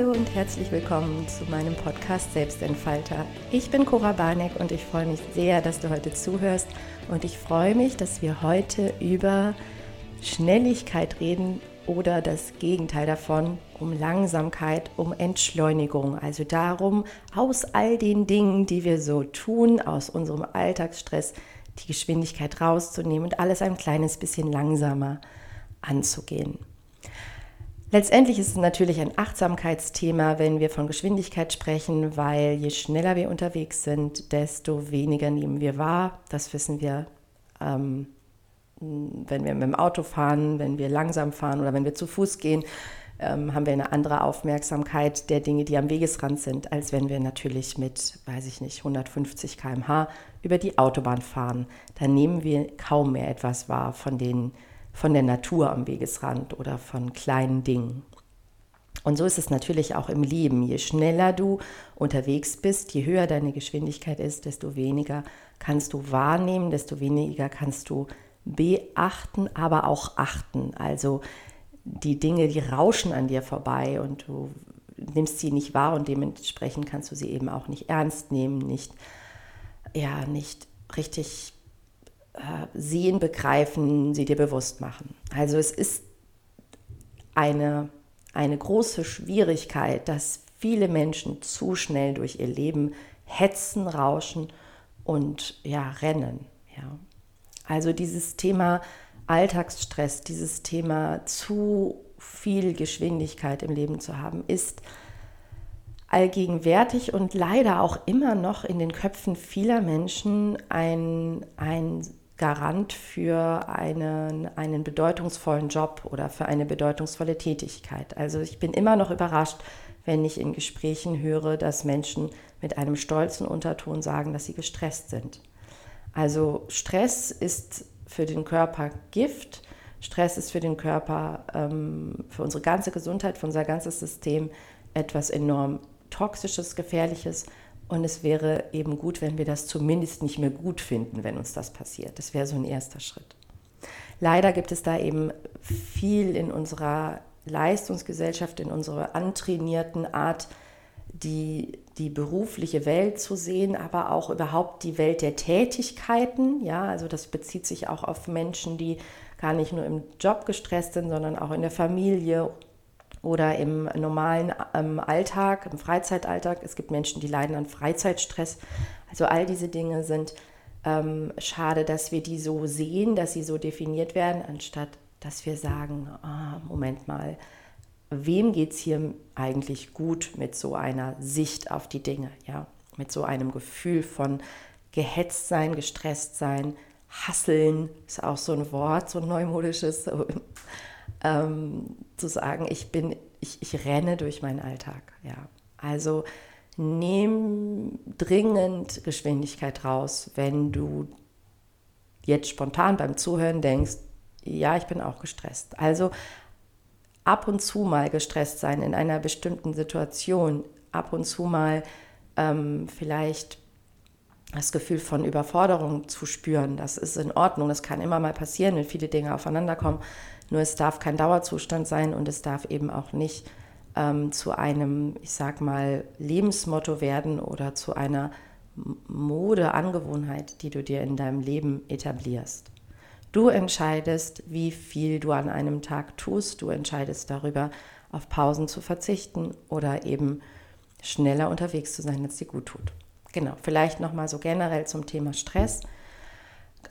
Hallo und herzlich willkommen zu meinem Podcast Selbstentfalter. Ich bin Cora Barneck und ich freue mich sehr, dass du heute zuhörst und ich freue mich, dass wir heute über Schnelligkeit reden oder das Gegenteil davon, um Langsamkeit, um Entschleunigung, also darum, aus all den Dingen, die wir so tun, aus unserem Alltagsstress, die Geschwindigkeit rauszunehmen und alles ein kleines bisschen langsamer anzugehen. Letztendlich ist es natürlich ein Achtsamkeitsthema, wenn wir von Geschwindigkeit sprechen, weil je schneller wir unterwegs sind, desto weniger nehmen wir wahr. Das wissen wir, ähm, wenn wir mit dem Auto fahren, wenn wir langsam fahren oder wenn wir zu Fuß gehen, ähm, haben wir eine andere Aufmerksamkeit der Dinge, die am Wegesrand sind, als wenn wir natürlich mit, weiß ich nicht, 150 km/h über die Autobahn fahren. Da nehmen wir kaum mehr etwas wahr von den von der Natur am Wegesrand oder von kleinen Dingen. Und so ist es natürlich auch im Leben. Je schneller du unterwegs bist, je höher deine Geschwindigkeit ist, desto weniger kannst du wahrnehmen, desto weniger kannst du beachten, aber auch achten. Also die Dinge, die rauschen an dir vorbei und du nimmst sie nicht wahr und dementsprechend kannst du sie eben auch nicht ernst nehmen, nicht, ja, nicht richtig sehen, begreifen, sie dir bewusst machen. Also es ist eine, eine große Schwierigkeit, dass viele Menschen zu schnell durch ihr Leben hetzen, rauschen und ja, rennen. Ja. Also dieses Thema Alltagsstress, dieses Thema zu viel Geschwindigkeit im Leben zu haben, ist allgegenwärtig und leider auch immer noch in den Köpfen vieler Menschen ein, ein Garant für einen, einen bedeutungsvollen Job oder für eine bedeutungsvolle Tätigkeit. Also ich bin immer noch überrascht, wenn ich in Gesprächen höre, dass Menschen mit einem stolzen Unterton sagen, dass sie gestresst sind. Also Stress ist für den Körper Gift. Stress ist für den Körper, ähm, für unsere ganze Gesundheit, für unser ganzes System etwas enorm Toxisches, Gefährliches. Und es wäre eben gut, wenn wir das zumindest nicht mehr gut finden, wenn uns das passiert. Das wäre so ein erster Schritt. Leider gibt es da eben viel in unserer Leistungsgesellschaft, in unserer antrainierten Art, die, die berufliche Welt zu sehen, aber auch überhaupt die Welt der Tätigkeiten. Ja, also das bezieht sich auch auf Menschen, die gar nicht nur im Job gestresst sind, sondern auch in der Familie oder im normalen ähm, Alltag, im Freizeitalltag. Es gibt Menschen, die leiden an Freizeitstress. Also all diese Dinge sind ähm, schade, dass wir die so sehen, dass sie so definiert werden, anstatt dass wir sagen, ah, Moment mal, wem geht es hier eigentlich gut mit so einer Sicht auf die Dinge, ja, mit so einem Gefühl von gehetzt sein, gestresst sein, hasseln, ist auch so ein Wort, so ein neumodisches, ähm, zu sagen, ich bin, ich, ich renne durch meinen Alltag. Ja. Also nimm dringend Geschwindigkeit raus, wenn du jetzt spontan beim Zuhören denkst, ja, ich bin auch gestresst. Also ab und zu mal gestresst sein in einer bestimmten Situation, ab und zu mal ähm, vielleicht das Gefühl von Überforderung zu spüren, das ist in Ordnung. Das kann immer mal passieren, wenn viele Dinge aufeinander kommen. Nur es darf kein Dauerzustand sein und es darf eben auch nicht ähm, zu einem, ich sag mal, Lebensmotto werden oder zu einer Modeangewohnheit, die du dir in deinem Leben etablierst. Du entscheidest, wie viel du an einem Tag tust. Du entscheidest darüber, auf Pausen zu verzichten oder eben schneller unterwegs zu sein, als dir gut tut. Genau, vielleicht nochmal so generell zum Thema Stress.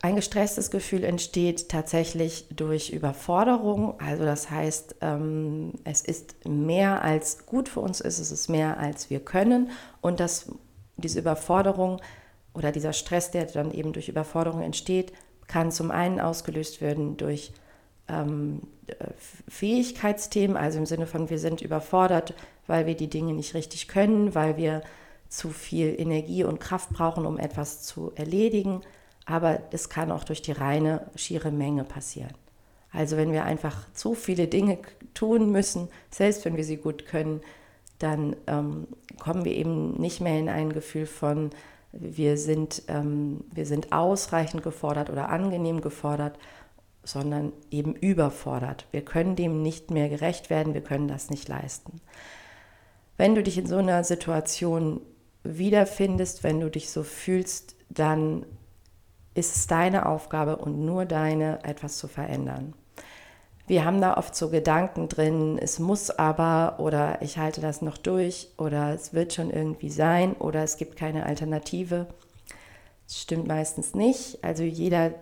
Ein gestresstes Gefühl entsteht tatsächlich durch Überforderung. Also das heißt, ähm, es ist mehr als gut für uns ist, es ist mehr als wir können. Und das, diese Überforderung oder dieser Stress, der dann eben durch Überforderung entsteht, kann zum einen ausgelöst werden durch ähm, Fähigkeitsthemen, also im Sinne von, wir sind überfordert, weil wir die Dinge nicht richtig können, weil wir zu viel Energie und Kraft brauchen, um etwas zu erledigen. Aber es kann auch durch die reine, schiere Menge passieren. Also wenn wir einfach zu viele Dinge tun müssen, selbst wenn wir sie gut können, dann ähm, kommen wir eben nicht mehr in ein Gefühl von, wir sind, ähm, wir sind ausreichend gefordert oder angenehm gefordert, sondern eben überfordert. Wir können dem nicht mehr gerecht werden, wir können das nicht leisten. Wenn du dich in so einer Situation wiederfindest, wenn du dich so fühlst, dann ist es deine Aufgabe und nur deine, etwas zu verändern. Wir haben da oft so Gedanken drin, es muss aber oder ich halte das noch durch oder es wird schon irgendwie sein oder es gibt keine Alternative. Das stimmt meistens nicht. Also jeder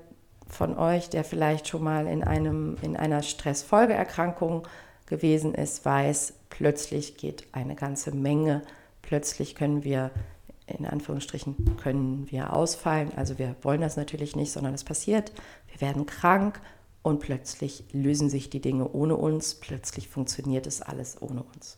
von euch, der vielleicht schon mal in, einem, in einer Stressfolgeerkrankung gewesen ist, weiß, plötzlich geht eine ganze Menge. Plötzlich können wir, in Anführungsstrichen, können wir ausfallen. Also wir wollen das natürlich nicht, sondern es passiert. Wir werden krank und plötzlich lösen sich die Dinge ohne uns, plötzlich funktioniert es alles ohne uns.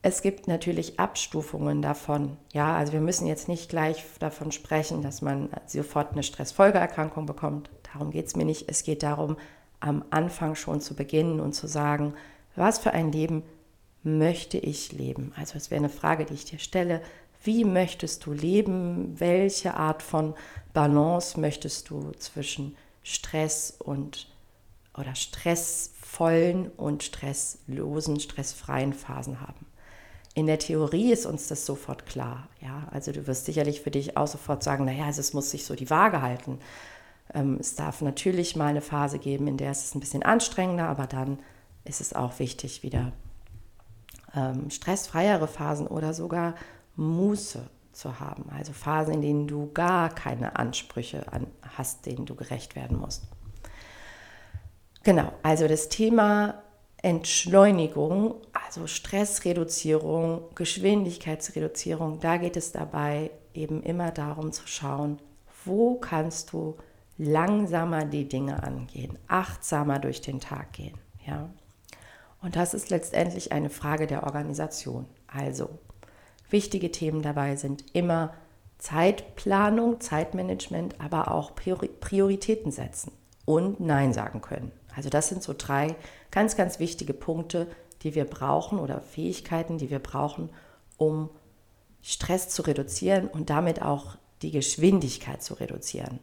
Es gibt natürlich Abstufungen davon. Ja, also wir müssen jetzt nicht gleich davon sprechen, dass man sofort eine Stressfolgeerkrankung bekommt. Darum geht es mir nicht. Es geht darum, am Anfang schon zu beginnen und zu sagen, was für ein Leben möchte ich leben? Also es wäre eine Frage, die ich dir stelle. Wie möchtest du leben? Welche Art von Balance möchtest du zwischen Stress und oder stressvollen und stresslosen, stressfreien Phasen haben. In der Theorie ist uns das sofort klar. Ja? Also du wirst sicherlich für dich auch sofort sagen, naja, also es muss sich so die Waage halten. Ähm, es darf natürlich mal eine Phase geben, in der es ein bisschen anstrengender, aber dann ist es auch wichtig, wieder ähm, stressfreiere Phasen oder sogar Muße zu haben. Also Phasen, in denen du gar keine Ansprüche an, hast, denen du gerecht werden musst. Genau, also das Thema Entschleunigung, also Stressreduzierung, Geschwindigkeitsreduzierung, da geht es dabei eben immer darum zu schauen, wo kannst du langsamer die Dinge angehen, achtsamer durch den Tag gehen. Ja? Und das ist letztendlich eine Frage der Organisation. Also Wichtige Themen dabei sind immer Zeitplanung, Zeitmanagement, aber auch Prioritäten setzen und Nein sagen können. Also das sind so drei ganz, ganz wichtige Punkte, die wir brauchen oder Fähigkeiten, die wir brauchen, um Stress zu reduzieren und damit auch die Geschwindigkeit zu reduzieren.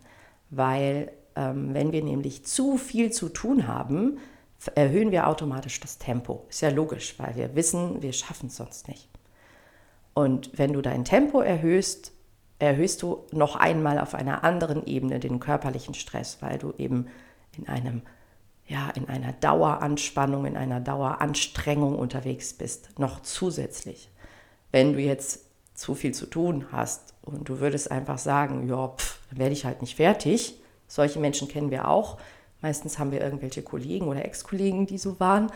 Weil ähm, wenn wir nämlich zu viel zu tun haben, erhöhen wir automatisch das Tempo. Ist ja logisch, weil wir wissen, wir schaffen es sonst nicht. Und wenn du dein Tempo erhöhst, erhöhst du noch einmal auf einer anderen Ebene den körperlichen Stress, weil du eben in einem ja, in einer Daueranspannung, in einer Daueranstrengung unterwegs bist, noch zusätzlich. Wenn du jetzt zu viel zu tun hast und du würdest einfach sagen, ja, pff, dann werde ich halt nicht fertig. Solche Menschen kennen wir auch. Meistens haben wir irgendwelche Kollegen oder Ex-Kollegen, die so waren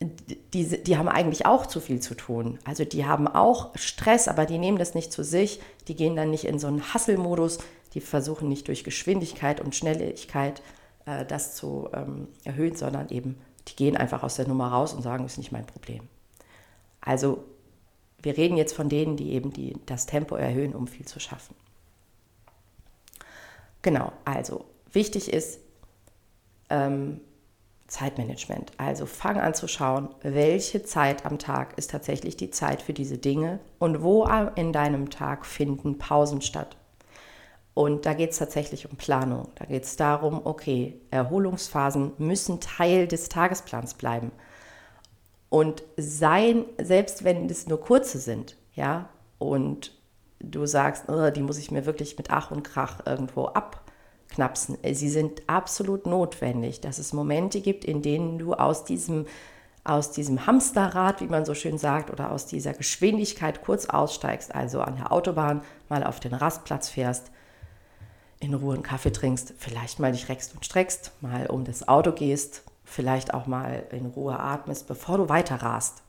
die, die haben eigentlich auch zu viel zu tun. Also die haben auch Stress, aber die nehmen das nicht zu sich. Die gehen dann nicht in so einen Hasselmodus. Die versuchen nicht durch Geschwindigkeit und Schnelligkeit äh, das zu ähm, erhöhen, sondern eben, die gehen einfach aus der Nummer raus und sagen, ist nicht mein Problem. Also wir reden jetzt von denen, die eben die, das Tempo erhöhen, um viel zu schaffen. Genau, also wichtig ist, ähm, Zeitmanagement. Also fang an zu schauen, welche Zeit am Tag ist tatsächlich die Zeit für diese Dinge und wo in deinem Tag finden Pausen statt. Und da geht es tatsächlich um Planung. Da geht es darum, okay, Erholungsphasen müssen Teil des Tagesplans bleiben. Und sein, selbst wenn es nur kurze sind, ja, und du sagst, oh, die muss ich mir wirklich mit Ach und Krach irgendwo ab knapsen. Sie sind absolut notwendig, dass es Momente gibt, in denen du aus diesem, aus diesem Hamsterrad, wie man so schön sagt, oder aus dieser Geschwindigkeit kurz aussteigst, also an der Autobahn mal auf den Rastplatz fährst, in Ruhe einen Kaffee trinkst, vielleicht mal dich reckst und streckst, mal um das Auto gehst, vielleicht auch mal in Ruhe atmest, bevor du weiter rast.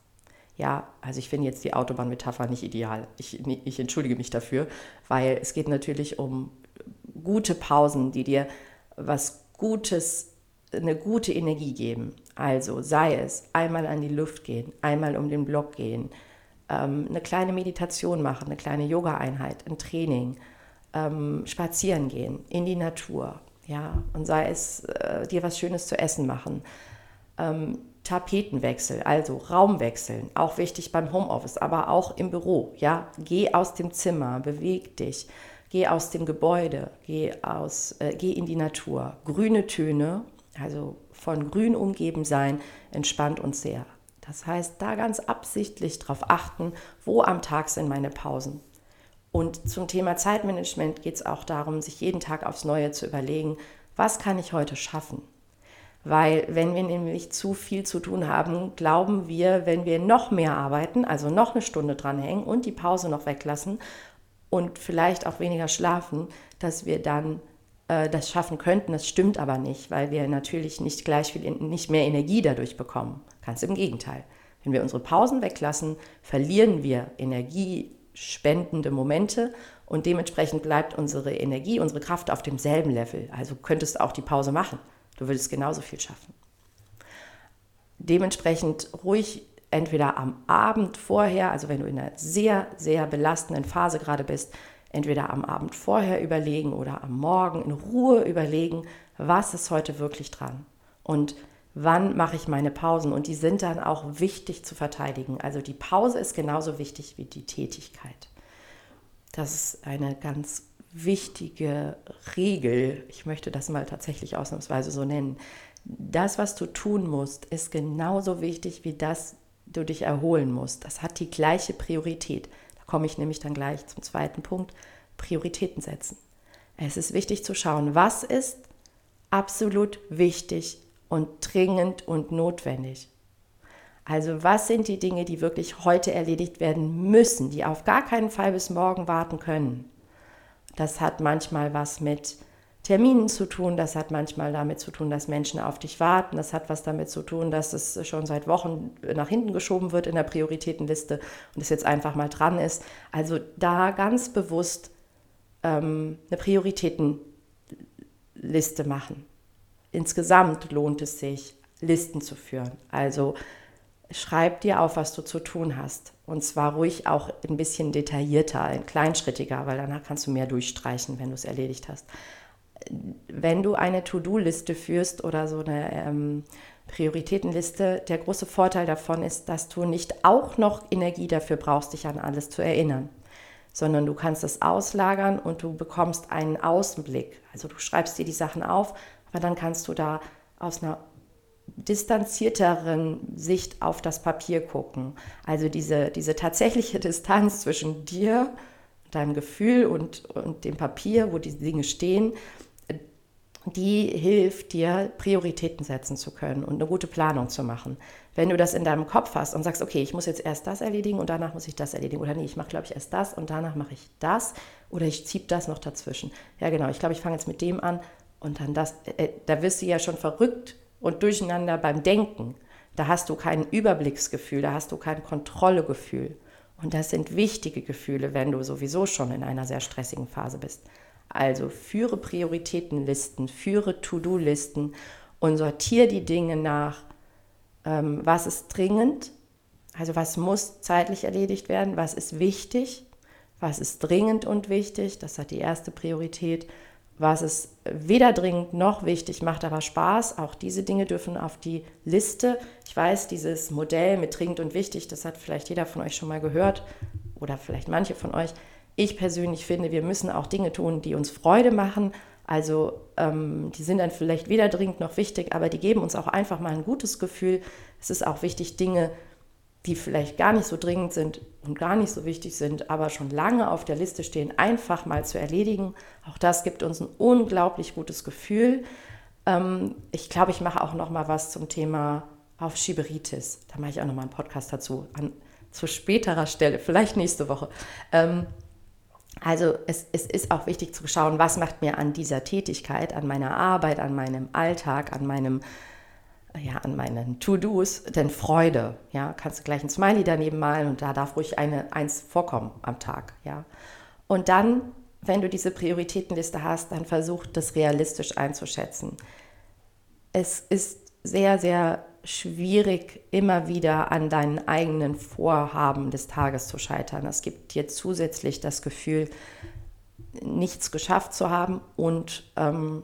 Ja, also ich finde jetzt die Autobahnmetapher nicht ideal. Ich, ich entschuldige mich dafür, weil es geht natürlich um gute Pausen, die dir was Gutes, eine gute Energie geben. Also sei es einmal an die Luft gehen, einmal um den Block gehen, ähm, eine kleine Meditation machen, eine kleine Yoga-Einheit, ein Training, ähm, spazieren gehen in die Natur, ja, und sei es äh, dir was Schönes zu essen machen. Ähm, Tapetenwechsel, also Raumwechseln, auch wichtig beim Homeoffice, aber auch im Büro. Ja, geh aus dem Zimmer, beweg dich, Geh aus dem Gebäude, geh, aus, äh, geh in die Natur. Grüne Töne, also von Grün umgeben sein, entspannt uns sehr. Das heißt, da ganz absichtlich darauf achten, wo am Tag sind meine Pausen. Und zum Thema Zeitmanagement geht es auch darum, sich jeden Tag aufs Neue zu überlegen, was kann ich heute schaffen? Weil wenn wir nämlich zu viel zu tun haben, glauben wir, wenn wir noch mehr arbeiten, also noch eine Stunde dranhängen und die Pause noch weglassen und vielleicht auch weniger schlafen, dass wir dann äh, das schaffen könnten. Das stimmt aber nicht, weil wir natürlich nicht gleich viel, nicht mehr Energie dadurch bekommen. Ganz im Gegenteil. Wenn wir unsere Pausen weglassen, verlieren wir energiespendende Momente und dementsprechend bleibt unsere Energie, unsere Kraft auf demselben Level. Also könntest du auch die Pause machen. Du würdest genauso viel schaffen. Dementsprechend ruhig entweder am Abend vorher, also wenn du in einer sehr, sehr belastenden Phase gerade bist, entweder am Abend vorher überlegen oder am Morgen in Ruhe überlegen, was ist heute wirklich dran und wann mache ich meine Pausen. Und die sind dann auch wichtig zu verteidigen. Also die Pause ist genauso wichtig wie die Tätigkeit. Das ist eine ganz wichtige Regel. Ich möchte das mal tatsächlich ausnahmsweise so nennen. Das, was du tun musst, ist genauso wichtig wie das, du dich erholen musst. Das hat die gleiche Priorität komme ich nämlich dann gleich zum zweiten Punkt, Prioritäten setzen. Es ist wichtig zu schauen, was ist absolut wichtig und dringend und notwendig. Also was sind die Dinge, die wirklich heute erledigt werden müssen, die auf gar keinen Fall bis morgen warten können. Das hat manchmal was mit Terminen zu tun, das hat manchmal damit zu tun, dass Menschen auf dich warten, das hat was damit zu tun, dass es schon seit Wochen nach hinten geschoben wird in der Prioritätenliste und es jetzt einfach mal dran ist. Also da ganz bewusst ähm, eine Prioritätenliste machen. Insgesamt lohnt es sich, Listen zu führen. Also schreib dir auf, was du zu tun hast. Und zwar ruhig auch ein bisschen detaillierter, ein kleinschrittiger, weil danach kannst du mehr durchstreichen, wenn du es erledigt hast wenn du eine To-Do-Liste führst oder so eine ähm, Prioritätenliste, der große Vorteil davon ist, dass du nicht auch noch Energie dafür brauchst, dich an alles zu erinnern, sondern du kannst es auslagern und du bekommst einen Außenblick. Also du schreibst dir die Sachen auf, aber dann kannst du da aus einer distanzierteren Sicht auf das Papier gucken. Also diese, diese tatsächliche Distanz zwischen dir, deinem Gefühl und, und dem Papier, wo die Dinge stehen, die hilft dir, Prioritäten setzen zu können und eine gute Planung zu machen. Wenn du das in deinem Kopf hast und sagst, okay, ich muss jetzt erst das erledigen und danach muss ich das erledigen, oder nee, ich mache, glaube ich, erst das und danach mache ich das, oder ich ziehe das noch dazwischen. Ja, genau, ich glaube, ich fange jetzt mit dem an und dann das. Äh, da wirst du ja schon verrückt und durcheinander beim Denken. Da hast du kein Überblicksgefühl, da hast du kein Kontrollegefühl. Und das sind wichtige Gefühle, wenn du sowieso schon in einer sehr stressigen Phase bist. Also führe Prioritätenlisten, führe To-Do-Listen und sortiere die Dinge nach, ähm, was ist dringend, also was muss zeitlich erledigt werden, was ist wichtig, was ist dringend und wichtig, das hat die erste Priorität, was ist weder dringend noch wichtig, macht aber Spaß, auch diese Dinge dürfen auf die Liste. Ich weiß, dieses Modell mit dringend und wichtig, das hat vielleicht jeder von euch schon mal gehört oder vielleicht manche von euch. Ich persönlich finde, wir müssen auch Dinge tun, die uns Freude machen. Also ähm, die sind dann vielleicht weder dringend noch wichtig, aber die geben uns auch einfach mal ein gutes Gefühl. Es ist auch wichtig, Dinge, die vielleicht gar nicht so dringend sind und gar nicht so wichtig sind, aber schon lange auf der Liste stehen, einfach mal zu erledigen. Auch das gibt uns ein unglaublich gutes Gefühl. Ähm, ich glaube, ich mache auch noch mal was zum Thema Aufschieberitis. Da mache ich auch noch mal einen Podcast dazu, an, zu späterer Stelle, vielleicht nächste Woche. Ähm, also es, es ist auch wichtig zu schauen, was macht mir an dieser Tätigkeit, an meiner Arbeit, an meinem Alltag, an meinem ja, an meinen To-Dos denn Freude. Ja, kannst du gleich ein Smiley daneben malen und da darf ruhig eine, eins vorkommen am Tag. Ja. Und dann, wenn du diese Prioritätenliste hast, dann versuch das realistisch einzuschätzen. Es ist sehr, sehr schwierig, immer wieder an deinen eigenen Vorhaben des Tages zu scheitern. Es gibt dir zusätzlich das Gefühl, nichts geschafft zu haben und ähm,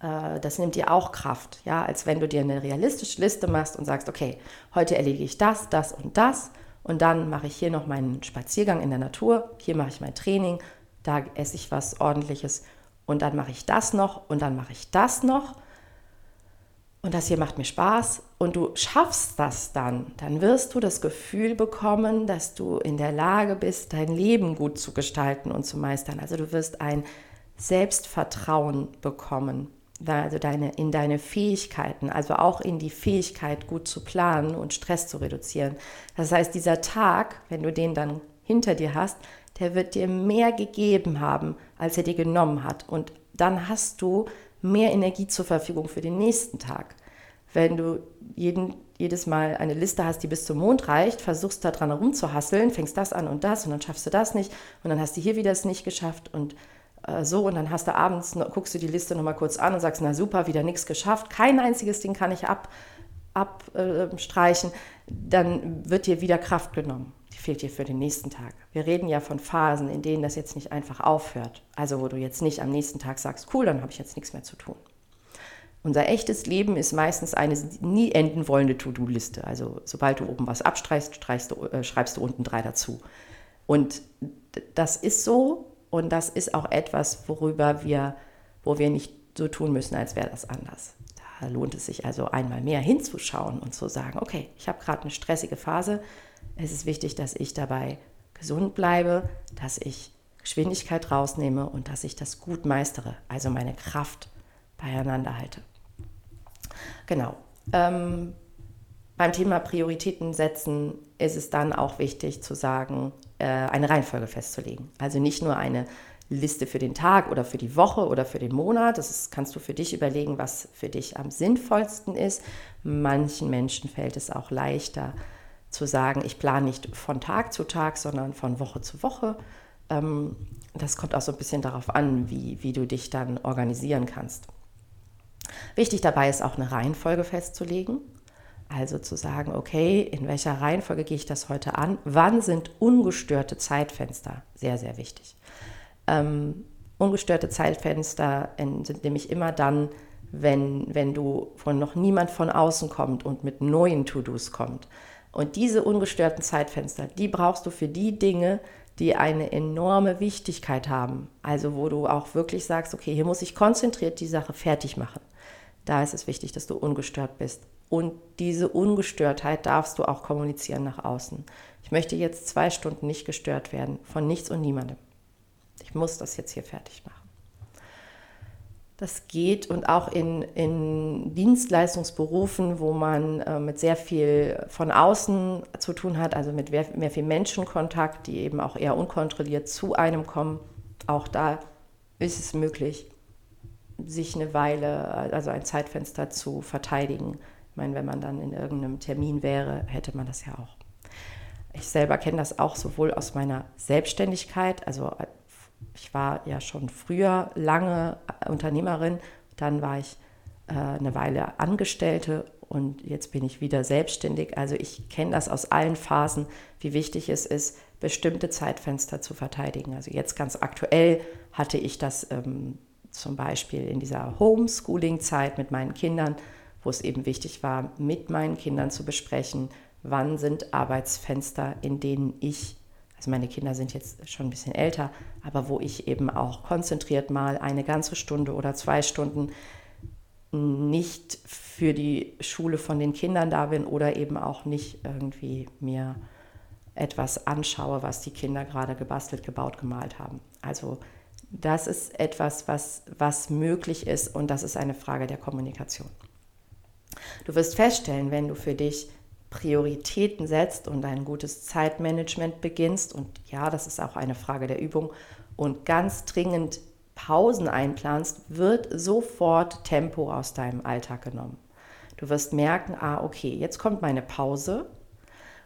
äh, das nimmt dir auch Kraft, ja, als wenn du dir eine realistische Liste machst und sagst, okay, heute erledige ich das, das und das und dann mache ich hier noch meinen Spaziergang in der Natur, hier mache ich mein Training, da esse ich was ordentliches und dann mache ich das noch und dann mache ich das noch und das hier macht mir Spaß und du schaffst das dann, dann wirst du das Gefühl bekommen, dass du in der Lage bist, dein Leben gut zu gestalten und zu meistern. Also du wirst ein Selbstvertrauen bekommen, also deine, in deine Fähigkeiten, also auch in die Fähigkeit, gut zu planen und Stress zu reduzieren. Das heißt, dieser Tag, wenn du den dann hinter dir hast, der wird dir mehr gegeben haben, als er dir genommen hat. Und dann hast du mehr Energie zur Verfügung für den nächsten Tag. Wenn du jeden, jedes Mal eine Liste hast, die bis zum Mond reicht, versuchst da dran herumzuhasseln, fängst das an und das und dann schaffst du das nicht und dann hast du hier wieder es nicht geschafft und äh, so und dann hast du abends, guckst du die Liste nochmal kurz an und sagst, na super, wieder nichts geschafft, kein einziges Ding kann ich abstreichen, ab, äh, dann wird dir wieder Kraft genommen fehlt dir für den nächsten Tag. Wir reden ja von Phasen, in denen das jetzt nicht einfach aufhört. Also wo du jetzt nicht am nächsten Tag sagst, cool, dann habe ich jetzt nichts mehr zu tun. Unser echtes Leben ist meistens eine nie enden wollende To-Do-Liste. Also sobald du oben was abstreichst, du, äh, schreibst du unten drei dazu. Und das ist so und das ist auch etwas, worüber wir, wo wir nicht so tun müssen, als wäre das anders. Da lohnt es sich also einmal mehr hinzuschauen und zu sagen, okay, ich habe gerade eine stressige Phase, es ist wichtig, dass ich dabei gesund bleibe, dass ich Geschwindigkeit rausnehme und dass ich das gut meistere, also meine Kraft beieinander halte. Genau. Ähm, beim Thema Prioritäten setzen ist es dann auch wichtig zu sagen, äh, eine Reihenfolge festzulegen. Also nicht nur eine Liste für den Tag oder für die Woche oder für den Monat. Das ist, kannst du für dich überlegen, was für dich am sinnvollsten ist. Manchen Menschen fällt es auch leichter, zu sagen, ich plane nicht von Tag zu Tag, sondern von Woche zu Woche. Ähm, das kommt auch so ein bisschen darauf an, wie, wie du dich dann organisieren kannst. Wichtig dabei ist auch eine Reihenfolge festzulegen. Also zu sagen, okay, in welcher Reihenfolge gehe ich das heute an? Wann sind ungestörte Zeitfenster? Sehr, sehr wichtig. Ähm, ungestörte Zeitfenster sind nämlich immer dann, wenn, wenn du von noch niemand von außen kommt und mit neuen To-Dos kommt. Und diese ungestörten Zeitfenster, die brauchst du für die Dinge, die eine enorme Wichtigkeit haben. Also wo du auch wirklich sagst, okay, hier muss ich konzentriert die Sache fertig machen. Da ist es wichtig, dass du ungestört bist. Und diese Ungestörtheit darfst du auch kommunizieren nach außen. Ich möchte jetzt zwei Stunden nicht gestört werden von nichts und niemandem. Ich muss das jetzt hier fertig machen. Das geht und auch in, in Dienstleistungsberufen, wo man äh, mit sehr viel von außen zu tun hat, also mit mehr, mehr viel Menschenkontakt, die eben auch eher unkontrolliert zu einem kommen. Auch da ist es möglich, sich eine Weile, also ein Zeitfenster zu verteidigen. Ich meine, wenn man dann in irgendeinem Termin wäre, hätte man das ja auch. Ich selber kenne das auch sowohl aus meiner Selbstständigkeit, also ich war ja schon früher lange Unternehmerin, dann war ich äh, eine Weile Angestellte und jetzt bin ich wieder selbstständig. Also ich kenne das aus allen Phasen, wie wichtig es ist, bestimmte Zeitfenster zu verteidigen. Also jetzt ganz aktuell hatte ich das ähm, zum Beispiel in dieser Homeschooling-Zeit mit meinen Kindern, wo es eben wichtig war, mit meinen Kindern zu besprechen, wann sind Arbeitsfenster, in denen ich also meine Kinder sind jetzt schon ein bisschen älter, aber wo ich eben auch konzentriert mal eine ganze Stunde oder zwei Stunden nicht für die Schule von den Kindern da bin oder eben auch nicht irgendwie mir etwas anschaue, was die Kinder gerade gebastelt, gebaut, gemalt haben. Also das ist etwas, was, was möglich ist und das ist eine Frage der Kommunikation. Du wirst feststellen, wenn du für dich Prioritäten setzt und ein gutes Zeitmanagement beginnst, und ja, das ist auch eine Frage der Übung, und ganz dringend Pausen einplanst, wird sofort Tempo aus deinem Alltag genommen. Du wirst merken, ah, okay, jetzt kommt meine Pause.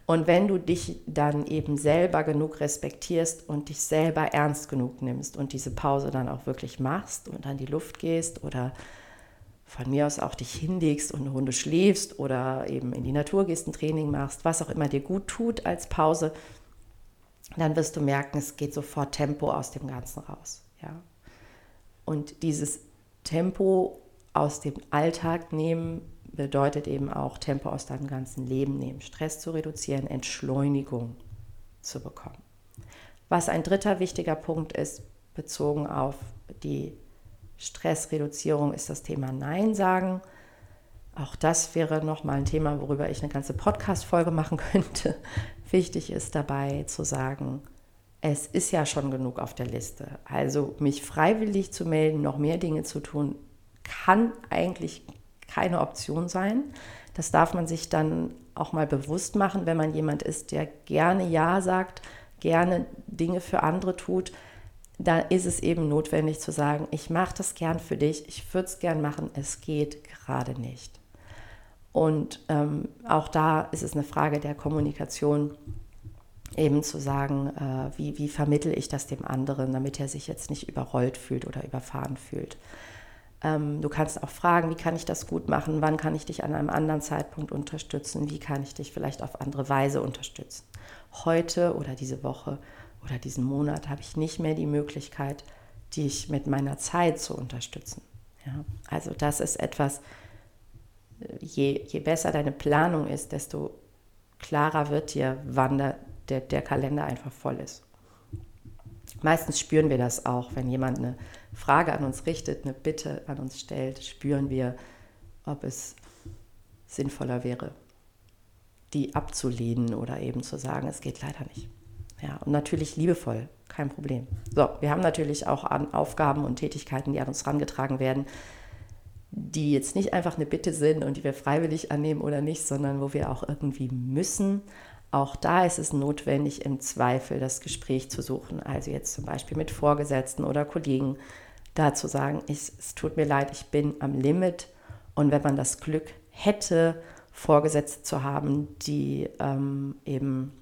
Und wenn du dich dann eben selber genug respektierst und dich selber ernst genug nimmst und diese Pause dann auch wirklich machst und an die Luft gehst oder von mir aus auch dich hinlegst und eine Runde schläfst oder eben in die Natur gehst, ein Training machst, was auch immer dir gut tut als Pause, dann wirst du merken, es geht sofort Tempo aus dem Ganzen raus. Ja? Und dieses Tempo aus dem Alltag nehmen bedeutet eben auch Tempo aus deinem ganzen Leben nehmen, Stress zu reduzieren, Entschleunigung zu bekommen. Was ein dritter wichtiger Punkt ist, bezogen auf die Stressreduzierung ist das Thema Nein sagen. Auch das wäre nochmal ein Thema, worüber ich eine ganze Podcast-Folge machen könnte. Wichtig ist dabei zu sagen, es ist ja schon genug auf der Liste. Also mich freiwillig zu melden, noch mehr Dinge zu tun, kann eigentlich keine Option sein. Das darf man sich dann auch mal bewusst machen, wenn man jemand ist, der gerne Ja sagt, gerne Dinge für andere tut. Da ist es eben notwendig zu sagen, ich mache das gern für dich, ich würde es gern machen, es geht gerade nicht. Und ähm, auch da ist es eine Frage der Kommunikation, eben zu sagen, äh, wie, wie vermittel ich das dem anderen, damit er sich jetzt nicht überrollt fühlt oder überfahren fühlt. Ähm, du kannst auch fragen, wie kann ich das gut machen, wann kann ich dich an einem anderen Zeitpunkt unterstützen, wie kann ich dich vielleicht auf andere Weise unterstützen. Heute oder diese Woche oder diesen Monat habe ich nicht mehr die Möglichkeit, dich mit meiner Zeit zu unterstützen. Ja? Also das ist etwas, je, je besser deine Planung ist, desto klarer wird dir, wann der, der, der Kalender einfach voll ist. Meistens spüren wir das auch, wenn jemand eine Frage an uns richtet, eine Bitte an uns stellt, spüren wir, ob es sinnvoller wäre, die abzulehnen oder eben zu sagen, es geht leider nicht. Ja, und natürlich liebevoll, kein Problem. So, wir haben natürlich auch Aufgaben und Tätigkeiten, die an uns herangetragen werden, die jetzt nicht einfach eine Bitte sind und die wir freiwillig annehmen oder nicht, sondern wo wir auch irgendwie müssen. Auch da ist es notwendig, im Zweifel das Gespräch zu suchen. Also jetzt zum Beispiel mit Vorgesetzten oder Kollegen, da zu sagen, ich, es tut mir leid, ich bin am Limit. Und wenn man das Glück hätte, Vorgesetzte zu haben, die ähm, eben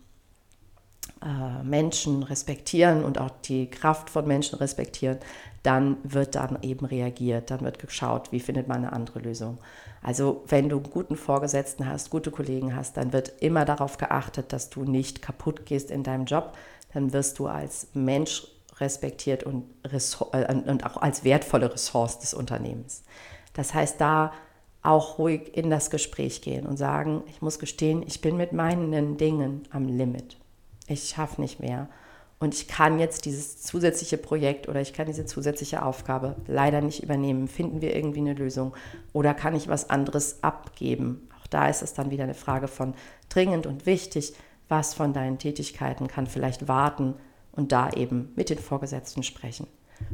äh, Menschen respektieren und auch die Kraft von Menschen respektieren, dann wird dann eben reagiert, dann wird geschaut, wie findet man eine andere Lösung. Also wenn du einen guten Vorgesetzten hast, gute Kollegen hast, dann wird immer darauf geachtet, dass du nicht kaputt gehst in deinem Job. Dann wirst du als Mensch respektiert und, äh, und auch als wertvolle Ressource des Unternehmens. Das heißt, da auch ruhig in das Gespräch gehen und sagen, ich muss gestehen, ich bin mit meinen Dingen am Limit. Ich schaffe nicht mehr. Und ich kann jetzt dieses zusätzliche Projekt oder ich kann diese zusätzliche Aufgabe leider nicht übernehmen. Finden wir irgendwie eine Lösung oder kann ich was anderes abgeben? Auch da ist es dann wieder eine Frage von dringend und wichtig. Was von deinen Tätigkeiten kann vielleicht warten und da eben mit den Vorgesetzten sprechen.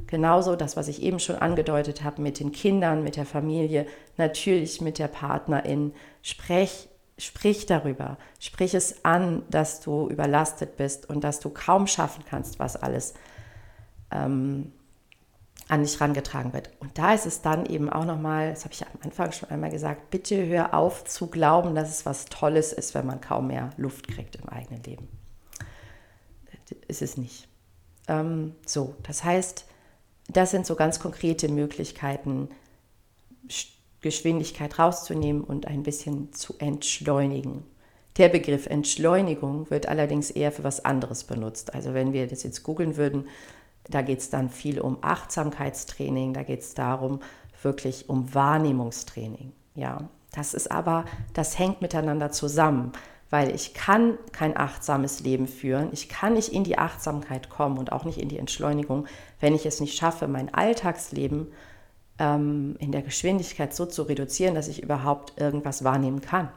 Genauso das, was ich eben schon angedeutet habe mit den Kindern, mit der Familie, natürlich mit der Partnerin. Sprech sprich darüber, sprich es an, dass du überlastet bist und dass du kaum schaffen kannst, was alles ähm, an dich herangetragen wird. Und da ist es dann eben auch nochmal, das habe ich am Anfang schon einmal gesagt, bitte hör auf zu glauben, dass es was Tolles ist, wenn man kaum mehr Luft kriegt im eigenen Leben. Ist es nicht. Ähm, so, das heißt, das sind so ganz konkrete Möglichkeiten, Geschwindigkeit rauszunehmen und ein bisschen zu entschleunigen. Der Begriff Entschleunigung wird allerdings eher für was anderes benutzt. Also wenn wir das jetzt googeln würden, da geht es dann viel um Achtsamkeitstraining, da geht es darum, wirklich um Wahrnehmungstraining. Ja, das ist aber, das hängt miteinander zusammen, weil ich kann kein achtsames Leben führen, ich kann nicht in die Achtsamkeit kommen und auch nicht in die Entschleunigung, wenn ich es nicht schaffe, mein Alltagsleben ähm, in der Geschwindigkeit so zu reduzieren, dass ich überhaupt irgendwas wahrnehmen kann.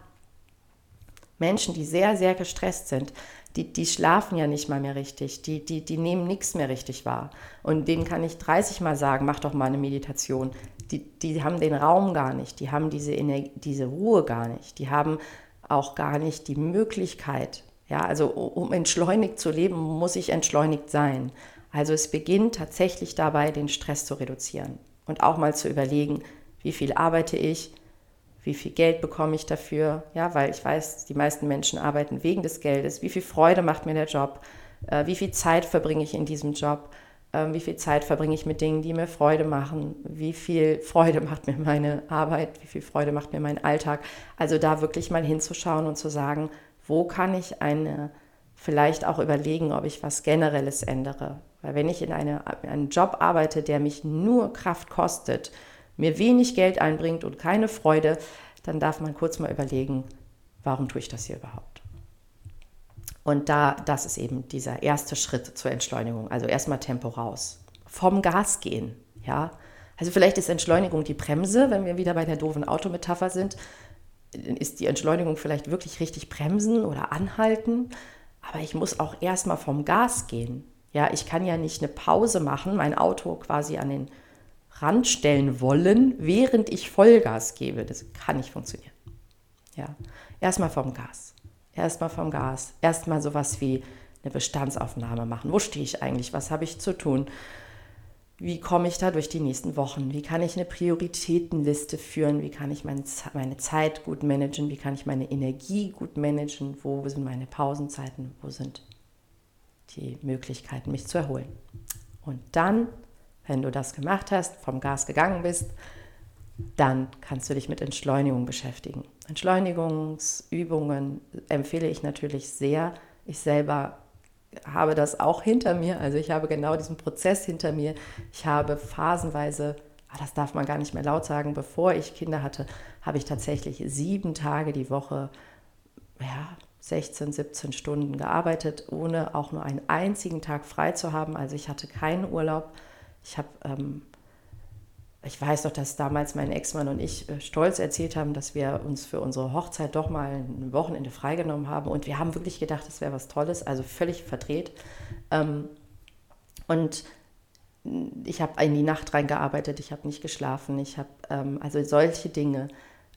Menschen, die sehr, sehr gestresst sind, die, die schlafen ja nicht mal mehr richtig, die, die, die nehmen nichts mehr richtig wahr. Und denen kann ich 30 Mal sagen, mach doch mal eine Meditation. Die, die haben den Raum gar nicht, die haben diese, Energie, diese Ruhe gar nicht, die haben auch gar nicht die Möglichkeit. Ja, also um entschleunigt zu leben, muss ich entschleunigt sein. Also es beginnt tatsächlich dabei, den Stress zu reduzieren und auch mal zu überlegen, wie viel arbeite ich, wie viel Geld bekomme ich dafür, ja, weil ich weiß, die meisten Menschen arbeiten wegen des Geldes, wie viel Freude macht mir der Job, äh, wie viel Zeit verbringe ich in diesem Job, äh, wie viel Zeit verbringe ich mit Dingen, die mir Freude machen, wie viel Freude macht mir meine Arbeit, wie viel Freude macht mir mein Alltag. Also da wirklich mal hinzuschauen und zu sagen, wo kann ich eine, vielleicht auch überlegen, ob ich was Generelles ändere, weil wenn ich in eine, einen Job arbeite, der mich nur Kraft kostet, mir wenig Geld einbringt und keine Freude, dann darf man kurz mal überlegen, warum tue ich das hier überhaupt? Und da, das ist eben dieser erste Schritt zur Entschleunigung. Also erstmal Tempo raus. Vom Gas gehen, ja. Also vielleicht ist Entschleunigung die Bremse, wenn wir wieder bei der doofen Autometapher sind. Ist die Entschleunigung vielleicht wirklich richtig bremsen oder anhalten? Aber ich muss auch erstmal vom Gas gehen. Ja, ich kann ja nicht eine Pause machen, mein Auto quasi an den Rand stellen wollen, während ich Vollgas gebe. Das kann nicht funktionieren. Ja, erstmal vom Gas. Erstmal vom Gas. Erstmal sowas wie eine Bestandsaufnahme machen. Wo stehe ich eigentlich? Was habe ich zu tun? Wie komme ich da durch die nächsten Wochen? Wie kann ich eine Prioritätenliste führen? Wie kann ich meine, meine Zeit gut managen? Wie kann ich meine Energie gut managen? Wo sind meine Pausenzeiten? Wo sind die Möglichkeiten, mich zu erholen? Und dann, wenn du das gemacht hast, vom Gas gegangen bist, dann kannst du dich mit Entschleunigung beschäftigen. Entschleunigungsübungen empfehle ich natürlich sehr. Ich selber habe das auch hinter mir. Also ich habe genau diesen Prozess hinter mir. Ich habe phasenweise, ah, das darf man gar nicht mehr laut sagen, bevor ich Kinder hatte, habe ich tatsächlich sieben Tage die Woche, ja, 16, 17 Stunden gearbeitet, ohne auch nur einen einzigen Tag frei zu haben. Also ich hatte keinen Urlaub. Ich habe ähm, ich weiß doch, dass damals mein Ex-Mann und ich äh, stolz erzählt haben, dass wir uns für unsere Hochzeit doch mal ein Wochenende freigenommen haben. Und wir haben wirklich gedacht, das wäre was Tolles, also völlig verdreht. Ähm, und ich habe in die Nacht reingearbeitet, ich habe nicht geschlafen, ich habe ähm, also solche Dinge.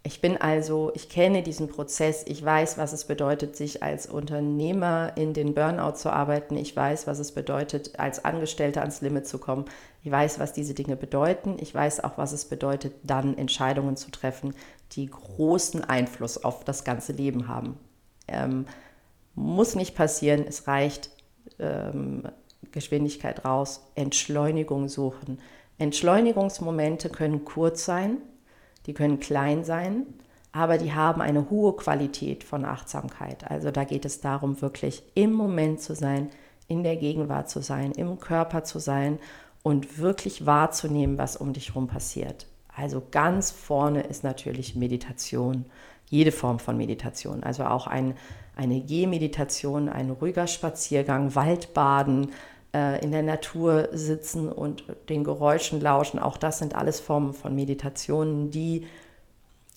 Ich bin also, ich kenne diesen Prozess, ich weiß, was es bedeutet, sich als Unternehmer in den Burnout zu arbeiten, ich weiß, was es bedeutet, als Angestellter ans Limit zu kommen, ich weiß, was diese Dinge bedeuten, ich weiß auch, was es bedeutet, dann Entscheidungen zu treffen, die großen Einfluss auf das ganze Leben haben. Ähm, muss nicht passieren, es reicht ähm, Geschwindigkeit raus, Entschleunigung suchen. Entschleunigungsmomente können kurz sein, die können klein sein, aber die haben eine hohe Qualität von Achtsamkeit. Also da geht es darum, wirklich im Moment zu sein, in der Gegenwart zu sein, im Körper zu sein und wirklich wahrzunehmen, was um dich herum passiert. Also ganz vorne ist natürlich Meditation, jede Form von Meditation, also auch ein, eine Gehmeditation, ein ruhiger Spaziergang, Waldbaden, in der Natur sitzen und den Geräuschen lauschen. Auch das sind alles Formen von Meditationen, die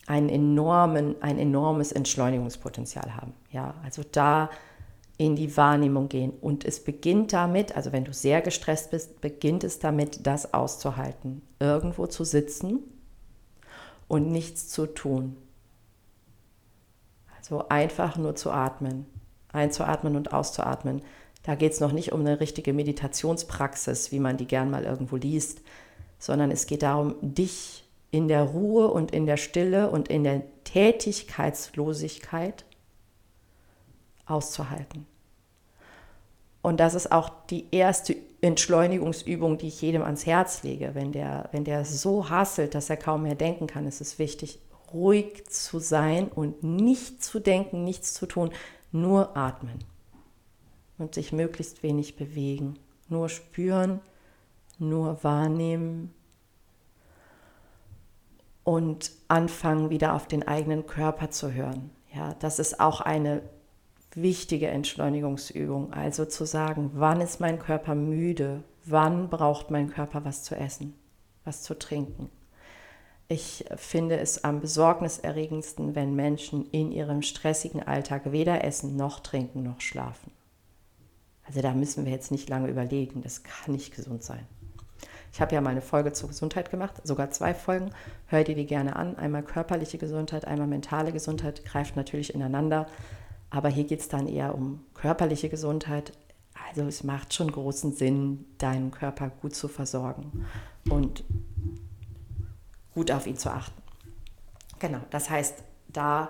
einen enormen, ein enormes Entschleunigungspotenzial haben. Ja, also da in die Wahrnehmung gehen. Und es beginnt damit, also wenn du sehr gestresst bist, beginnt es damit, das auszuhalten. Irgendwo zu sitzen und nichts zu tun. Also einfach nur zu atmen, einzuatmen und auszuatmen. Da geht es noch nicht um eine richtige Meditationspraxis, wie man die gern mal irgendwo liest, sondern es geht darum, dich in der Ruhe und in der Stille und in der Tätigkeitslosigkeit auszuhalten. Und das ist auch die erste Entschleunigungsübung, die ich jedem ans Herz lege. Wenn der, wenn der so hasselt, dass er kaum mehr denken kann, ist es wichtig, ruhig zu sein und nicht zu denken, nichts zu tun, nur atmen und sich möglichst wenig bewegen. Nur spüren, nur wahrnehmen und anfangen wieder auf den eigenen Körper zu hören. Ja, das ist auch eine wichtige Entschleunigungsübung. Also zu sagen, wann ist mein Körper müde? Wann braucht mein Körper was zu essen, was zu trinken? Ich finde es am besorgniserregendsten, wenn Menschen in ihrem stressigen Alltag weder essen noch trinken noch schlafen. Also da müssen wir jetzt nicht lange überlegen, das kann nicht gesund sein. Ich habe ja mal eine Folge zur Gesundheit gemacht, sogar zwei Folgen. Hör dir die gerne an. Einmal körperliche Gesundheit, einmal mentale Gesundheit, greift natürlich ineinander. Aber hier geht es dann eher um körperliche Gesundheit. Also es macht schon großen Sinn, deinen Körper gut zu versorgen und gut auf ihn zu achten. Genau, das heißt, da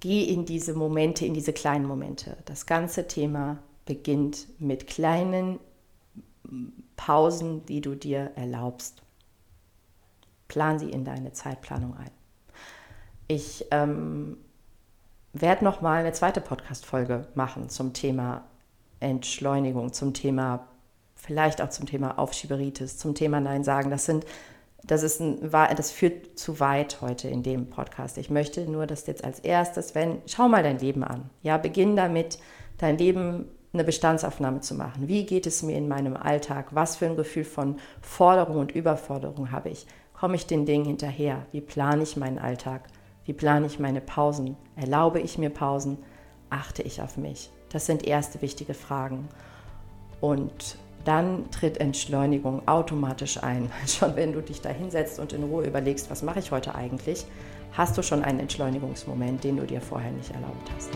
geh in diese Momente, in diese kleinen Momente. Das ganze Thema beginnt mit kleinen Pausen, die du dir erlaubst. Plan sie in deine Zeitplanung ein. Ich ähm, werde noch mal eine zweite Podcast-Folge machen zum Thema Entschleunigung, zum Thema vielleicht auch zum Thema Aufschieberitis, zum Thema Nein sagen. Das sind das, ist ein, das führt zu weit heute in dem Podcast. Ich möchte nur, dass jetzt als erstes, wenn, schau mal dein Leben an. Ja, beginn damit, dein Leben eine Bestandsaufnahme zu machen. Wie geht es mir in meinem Alltag? Was für ein Gefühl von Forderung und Überforderung habe ich? Komme ich den Dingen hinterher? Wie plane ich meinen Alltag? Wie plane ich meine Pausen? Erlaube ich mir Pausen? Achte ich auf mich? Das sind erste wichtige Fragen. Und dann tritt Entschleunigung automatisch ein. Schon wenn du dich da hinsetzt und in Ruhe überlegst, was mache ich heute eigentlich, hast du schon einen Entschleunigungsmoment, den du dir vorher nicht erlaubt hast.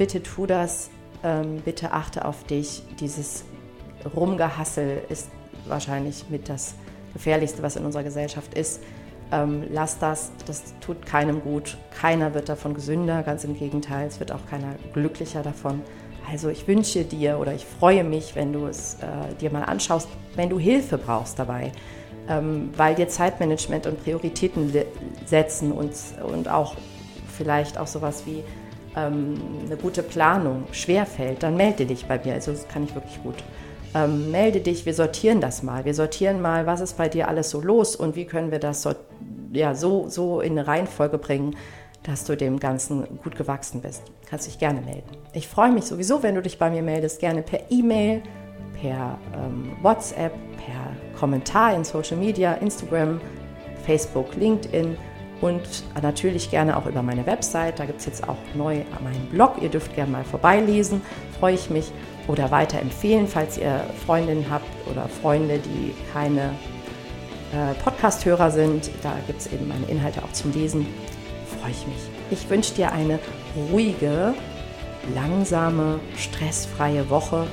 Bitte tu das, ähm, bitte achte auf dich. Dieses Rumgehassel ist wahrscheinlich mit das Gefährlichste, was in unserer Gesellschaft ist. Ähm, lass das, das tut keinem gut. Keiner wird davon gesünder, ganz im Gegenteil, es wird auch keiner glücklicher davon. Also ich wünsche dir oder ich freue mich, wenn du es äh, dir mal anschaust, wenn du Hilfe brauchst dabei, ähm, weil dir Zeitmanagement und Prioritäten setzen und, und auch vielleicht auch sowas wie ähm, eine gute Planung schwerfällt, dann melde dich bei mir. Also das kann ich wirklich gut. Ähm, melde dich, wir sortieren das mal. Wir sortieren mal, was ist bei dir alles so los und wie können wir das so, ja, so, so in eine Reihenfolge bringen, dass du dem Ganzen gut gewachsen bist. Kannst dich gerne melden. Ich freue mich sowieso, wenn du dich bei mir meldest, gerne per E-Mail, per ähm, WhatsApp, per Kommentar in Social Media, Instagram, Facebook, LinkedIn und natürlich gerne auch über meine Website. Da gibt es jetzt auch neu meinen Blog. Ihr dürft gerne mal vorbeilesen, freue ich mich. Oder weiterempfehlen, falls ihr Freundinnen habt oder Freunde, die keine äh, Podcast-Hörer sind. Da gibt es eben meine Inhalte auch zum Lesen. Freue ich mich. Ich wünsche dir eine ruhige, langsame, stressfreie Woche.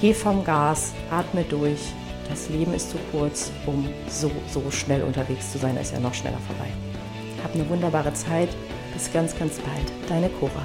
Geh vom Gas, atme durch. Das Leben ist zu kurz, um so, so schnell unterwegs zu sein. Da ist ja noch schneller vorbei. Hab eine wunderbare Zeit. Bis ganz, ganz bald. Deine Cora.